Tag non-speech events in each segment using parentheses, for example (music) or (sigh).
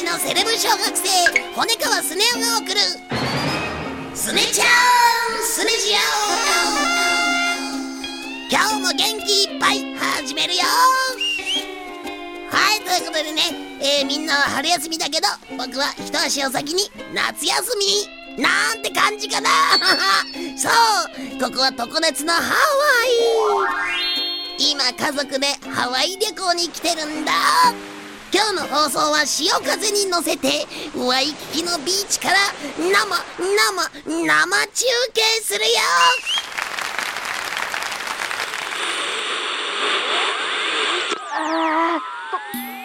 世界一のセレブ小学生骨川スネ夫が送る。スネちゃんスネジオ。今日も元気いっぱい始めるよ。はいということでね、えーみんなは春休みだけど僕は一足お先に夏休み。なんて感じかな。(laughs) そうここは常夏のハワイ。今家族でハワイ旅行に来てるんだ。今日の放送は潮風に乗せてワイキキのビーチから生生生中継するよ。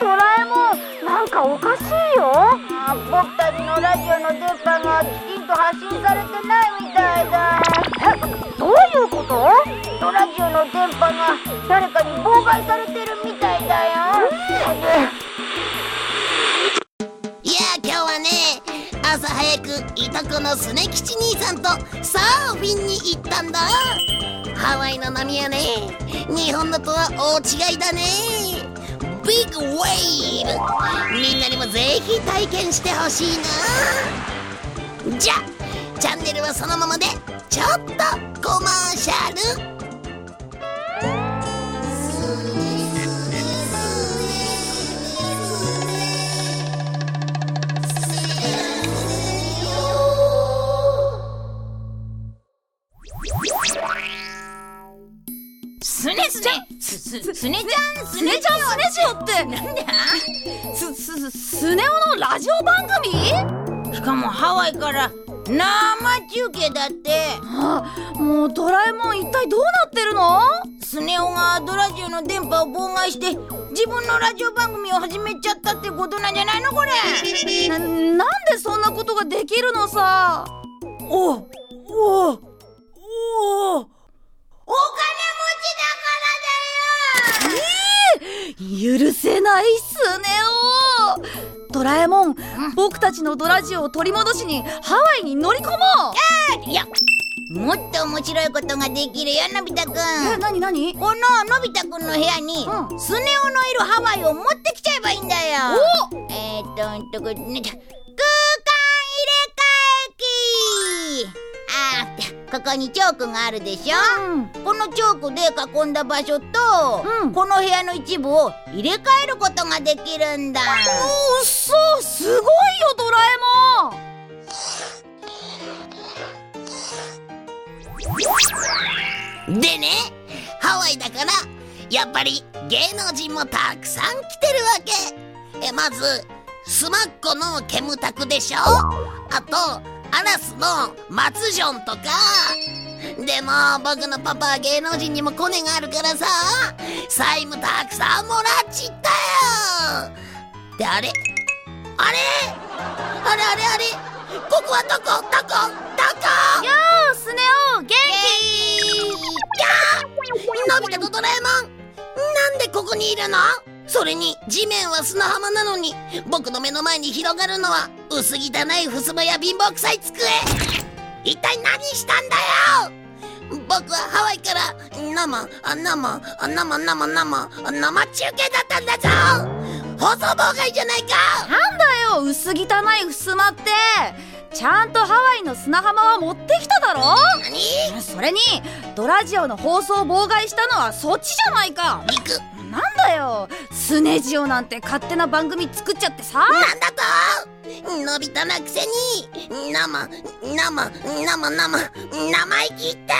ドラえもんなんかおかしいよ。あ僕たちのラジオの電波がきちんと発信されてないみたいだ。えどういうこと？ドラジオの電波が誰かに妨害されてるみたいだよいとこのスネ吉兄さんとサーフィンに行ったんだ。ハワイの波はね。日本のとは大違いだね。ビッグウェーブみんなにもぜひ体験してほしいな。じゃチャンネルはそのままでちょっとコマーシャル。ってなんだすすスネ夫のラジオ番組？しかもハワイから生中継だって。あもうドラえもん一体どうなってるの？スネ夫がドラジオの電波を妨害して自分のラジオ番組を始めちゃったってことなんじゃないの？これ。ななんでそんなことができるのさ？おおおおお金許せないスネ夫ドラえもん僕たちのドラジオを取り戻しにハワイに乗り込もう。いやもっと面白いことができるよのび太くえん。なになにこののび太くんの部屋に、うん。スネ夫のいるハワイを持ってきちゃえばいいんだよ。おえー、っとうんとこねここにチョークがあるでしょ、うん。このチョークで囲んだ場所と、うん。この部屋の一部を入れ替えることができるんだ。うっそすごいよドラえもん。でねハワイだからやっぱり芸能人もたくさん来てるわけ。えまずスマッコのケムタクでしょ？あとアラスの松ジョンとか。でも僕のパパは芸能人にもコネがあるからさ。債務たくさんもらっちったよ。であれ？あれ？あれあれあれ？ここはどこ？どこ？どこ？よースネ夫元のび太とドラえもん。なんでここにいるの？それに地面は砂浜なのに僕の目の前に広がるのは薄汚い襖や貧乏くさい机。一体何したんだよ？僕はハワイから生あ生あ生生生生中継だったんだぞ！放送妨害じゃないか！気なんだよ薄汚い襖って！ちゃんとハワイの砂浜は持ってきただろ？何？それにドラジオの放送を妨害したのはそっちじゃないか！肉なんだよスネジオなんて勝手な番組作っちゃってさ。なんだとのび太なくせに。生生生生生意気って。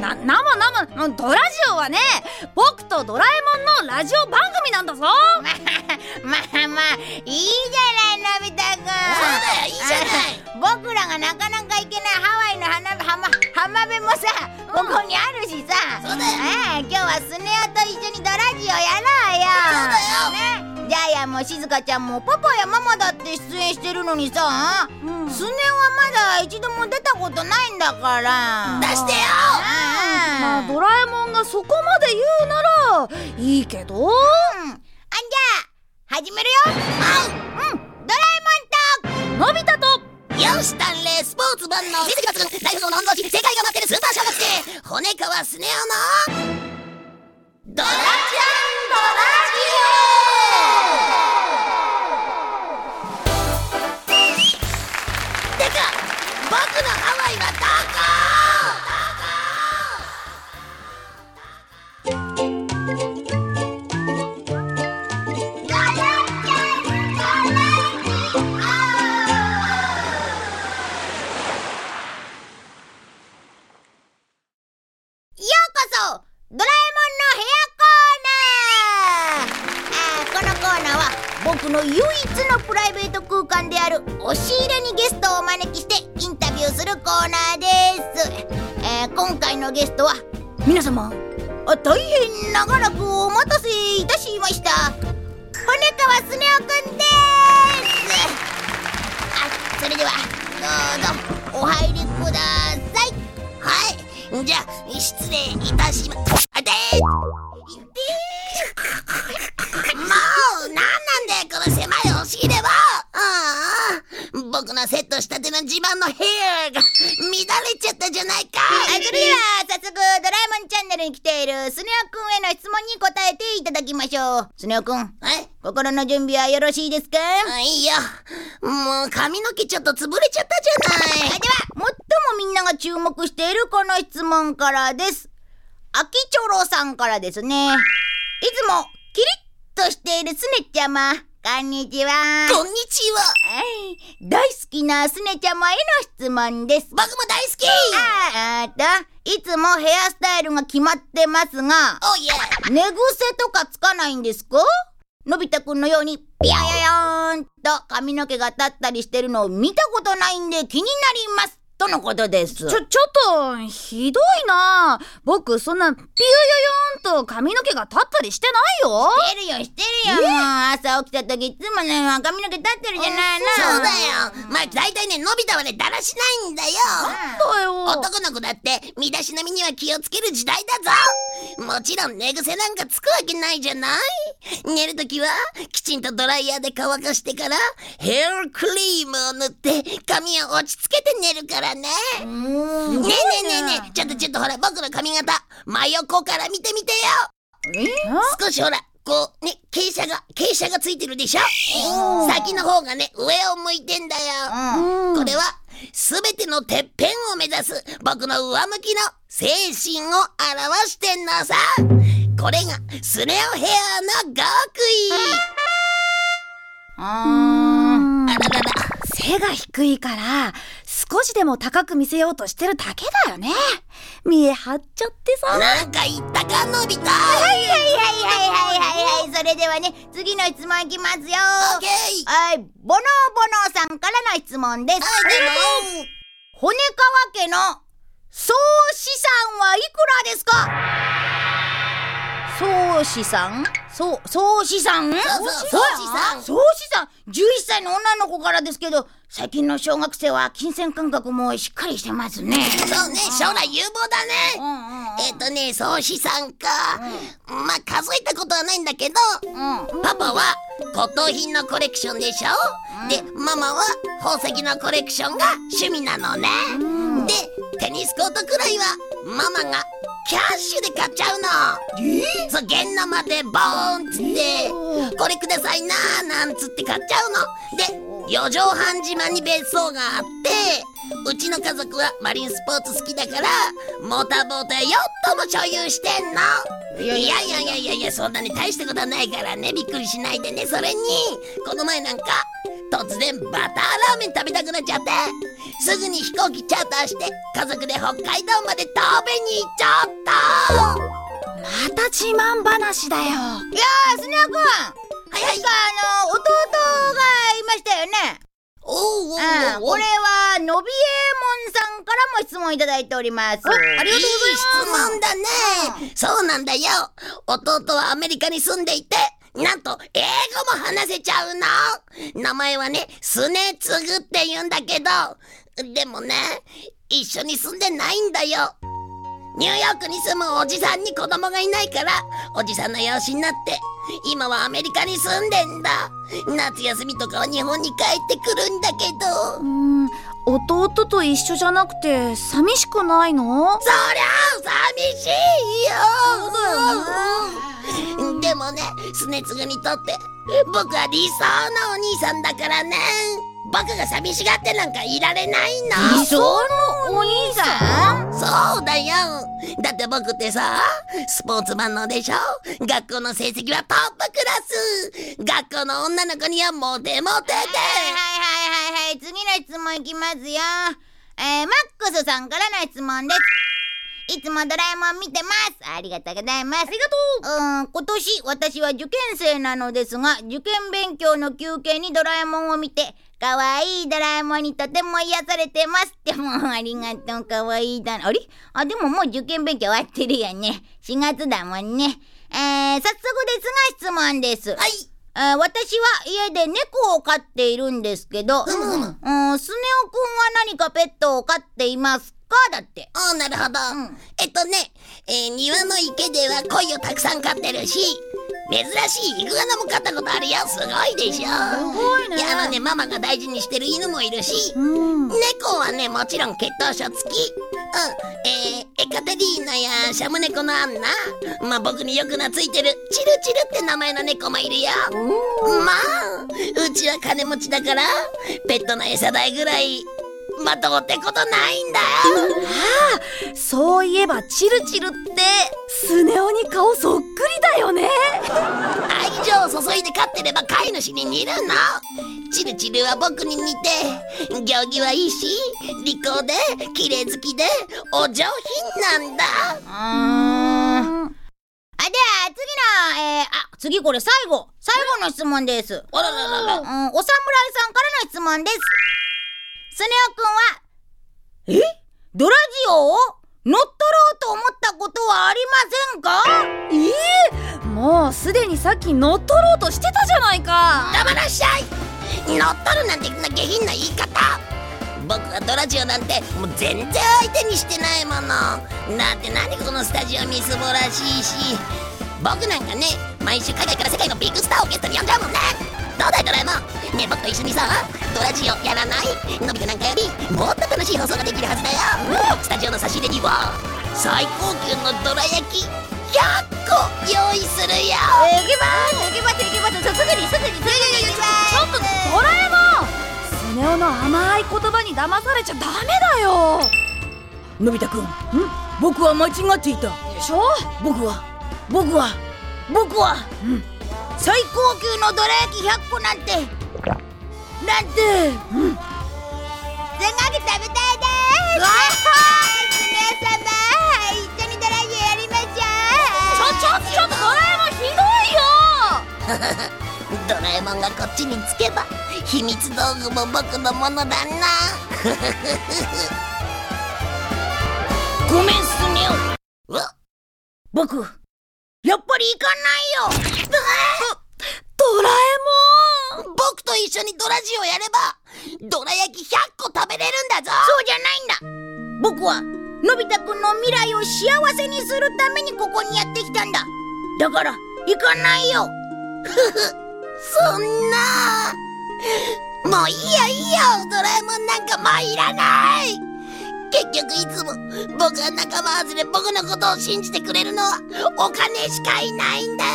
な生生ドラジオはね僕とドラえもんのラジオ番組なんだぞ。(laughs) まあまあいいじゃないのび太くん。そうだよいいじゃない。(laughs) 僕らがなかなか行けないハワイの花浜浜辺もさここにあるしさ、そうだよ。ああ今日はスネ夫と一緒にもしずかちゃんもパパやママだって出演してるのにさ、うん。スネはまだ一度も出たことないんだから。出してよ！まあドラえもんがそこまで言うならいいけど？うん。あんじゃあ始めるよ。う！ん。ドラのび太とよし鍛錬スポーツ版の成績抜群大富豪の御曹司世界が待ってるスーパー小学生骨川スネ夫の僕の唯一のプライベート空間である押し入れにゲストをお招きしてインタビューするコーナーです、えー今回のゲストは皆様あ大変長らくお待たせいたしました。骨川スネ夫くんです。あそれではどうぞお入りください。はいじゃあ失礼いたしまあのセットしたての自慢のヘアが (laughs) 乱れちゃったじゃないかあそれでは早速ドラえもんチャンネルに来ているスネ夫くんへの質問に答えていただきましょう。スネ夫くんはい心の準備はよろしいですか？あいいよ。もう髪の毛ちょっと潰れちゃったじゃない。では最もみんなが注目しているこの質問からです。あきちょろさんからですね。いつもキリッとしているスネちゃまこんにちは。こんにちは。はい大好きなスネちゃまへの質問です。僕も大好き。あーっといつもヘアスタイルが決まってますが。おいや。寝癖とかつかないんですか？のび太くんのように、ピヤヤヤーンと髪の毛が立ったりしてるのを見たことないんで気になります。とのことです。ちょちょっとひどいな。僕そんなピヨヨヨと髪の毛が立ったりしてないよ。してるよ、してるよ。朝起きた時いつもね、髪の毛立ってるじゃないの。そうだよ。まあ大体ねのび太はねだらしないんだよ。だよ。男の子だって身だしなみには気をつける時代だぞ。もちろん寝癖なんかつくわけないじゃない？寝るときはきちんとドライヤーで乾かしてからヘアクリームを塗って髪を落ち着けて寝るからね。ねえねえねえねえちょっとちょっとほら僕の髪型真横から見てみてよ。少しほらこうね傾斜が傾斜がついてるでしょ？先の方がね上を向いてんだよ。これはすべてのてっぺんを目指す僕の上向きの精神を表してんのさ。これがスネ夫ヘアの極。意。あららら。背が低いから少しでも高く見せようとしてるだけだよね。見え張っちゃってさ。なんか言ったかのび太。はいはいはいはいはいはいはい。それではね、次の質問いきますよ。オッケー。はい、ボノボノさんからの質問です。はい骨川家の総資産はいくらですか？総資産？総、総資産そうそう総資産総資産 !11 歳の女の子からですけど、最近の小学生は金銭感覚もしっかりしてますね。そうね将来有望だね。うんうんうん。えっ、とね総資産か、まあ数えたことはないんだけどうん。パパは骨董品のコレクションでしょ、でママは宝石のコレクションが趣味なのね、でテニスコートくらいはママがキャッシュで買っちゃうの。そう現生でボーンっつってこれくださいなーなんつって買っちゃうの。で四畳半島に別荘があってうちの家族はマリンスポーツ好きだからモーターボートやヨットも所有してんの。いやいやいやいやいや。いやそんなに大したことはないからねびっくりしないでねそれに。この前なんか突然バターラーメン食べたくなっちゃってすぐに飛行機チャーターして家族で北海道まで食べに行っちゃったまた自慢話だよいやー、スネ夫くんはいはい確かあの、弟がいましたよね。おうおうおううん、これは、のびえもんさんからも質問いただいております。ありがとうございます。いい質問だね。そうなんだよ。弟はアメリカに住んでいて、なんと英語も話せちゃうの。名前はねスネツグって言うんだけど。でもね一緒に住んでないんだよ。ニューヨークに住むおじさんに子供がいないからおじさんの養子になって今はアメリカに住んでんだ。夏休みとかは日本に帰ってくるんだけど。うん弟と一緒じゃなくて寂しくないの？そりゃあねスネツグにとって僕は理想のお兄さんだからね。僕が寂しがってなんかいられないの。理想のお兄さん？そうだよ。だって僕ってさスポーツ万能でしょ？学校の成績はトップクラス。学校の女の子にはモテモテで。はいはいはいはいはい。次の質問いきますよ。えー、マックスさんからの質問ですいつもドラえもん見てます。ありがとうございます。ありがとう。うん今年私は受験生なのですが受験勉強の休憩にドラえもんを見てかわいいドラえもんにとても癒されてます。ってもうありがとう。かわいいだあれ？あでももう受験勉強終わってるよね。4月だもんね。えー、早速ですが質問です。はい。えー私は家で猫を飼っているんですけど、うむうん、スネ夫くんは何かペットを飼っていますか？だって。ああなるほど、うん。えっとね、えー庭の池では鯉をたくさん飼ってるし珍しいイグアナも飼ったことあるよ。すごいでしょ。すごいね。いやあのねママが大事にしてる犬もいるしうん。猫はねもちろん血統書付き。うん。えー、エカテリーナやシャム猫のアンナ。まあ僕によく懐いてるチルチルって名前の猫もいるよ。まあうちは金持ちだからペットの餌代ぐらいまあどうってことないんだよそういえばチルチルってスネ夫に顔そっくりだよね愛情を注いで飼ってれば飼い主に似るのチルチルは僕に似て行儀はいいし利口で綺麗好きでお上品なんだうーん。あ、では次の、えー、あ、次これ最後。最後の質問です。あららららうん、お侍さんからの質問です。スネ夫くんは、え？ドラジオを乗っ取ろうと思ったことはありませんか？もうすでにさっき乗っ取ろうとしてたじゃないか。黙らっしゃい。乗っ取るなんてな下品な言い方。僕はドラジオなんてもう全然相手にしてないもの。だって何このスタジオみすぼらしいし。僕なんかね毎週海外から世界のビッグスターをゲストに呼んじゃうもんねどうだいドラえも。んねえ僕と一緒にさドラジオやらない？のび太なんかよりもっと楽しい放送ができるはずだよ。スタジオの差し入れには最高級のどら焼き100個用意するよ。えー、行きます行きます行きますすぐにすぐにすぐに行きますちょっとドラえもん。スネ夫の甘い言葉に騙されちゃダメだよ。のび太くん。僕は間違っていた。でしょ。僕は。僕は。僕は、最高級のどら焼き100個なんて。なんて、すごく食べたいです。一緒にドラジオやりましょうちょちょちょっとドラえもんひどいよ。ドラえもんがこっちにつけば秘密道具も僕のものだな。ごめんスネ僕やっぱり行かないよドラえもん僕と一緒にドラジオやればどら焼き100個食べれるんだぞ。そうじゃないんだ。僕はのび太くんの未来を幸せにするためにここにやってきたんだ。だから行かないよ。そんな。もういいよいいよ。ドラえもんなんかもういらない。結局いつも僕は仲間外れ僕のことを信じてくれるのはお金しかいないんだよ。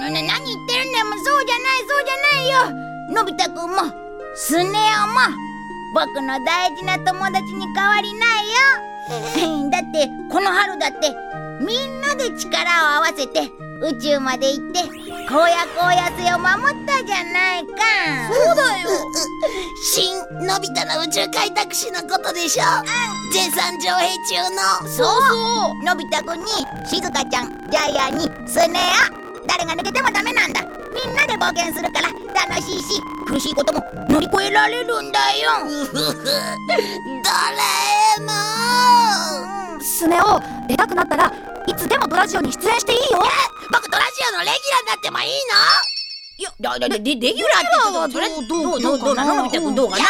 な、な、何言ってるんだよ。もうそうじゃないそうじゃないよのび太くんもスネ夫も僕の大事な友達に変わりないよ。(laughs) だってこの春だってみんなで力を合わせて宇宙まで行って荒野荒野星を守ったじゃないか。そうだよ。(laughs) 新のび太の宇宙開拓士のことでしょ？絶賛上映中の。そうそう。のび太くんにしずかちゃんジャイアンにスネ夫誰が抜けてもダメなんだ。みんなで冒険するから楽しいし苦しいことも乗り越えられるんだよ。ドラえも。んスネ夫出たくなったらいつでもドラジオに出演していいよ。僕ドラジオのレギュラーになってもいいの？いやだだでレギュラーってれどうどうどうなののび太くんどうかな？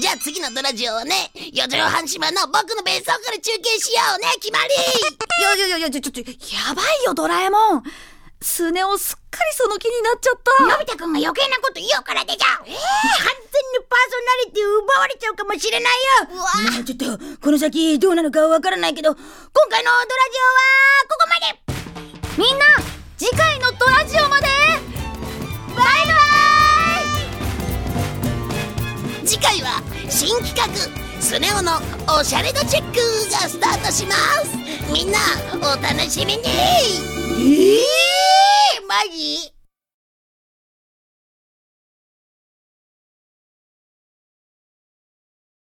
じゃあ次のドラジオはね四畳半島の僕の別荘から中継しようね決まり。いやいやいやいやちょちょちょやばいよドラえもんスネ夫すっかりその気になっちゃった。のび太くんが余計なこと言うからでじゃ、完全にパーソナリティ奪われちゃうかもしれないよ。うわもうちょっとこの先どうなるかわからないけど今回のドラジオはここまで。みんな次回のドラジオまで。バイバイ。次回は新企画スネ夫のおしゃれ度チェックがスタートします。みんなお楽しみに。えー、マジ？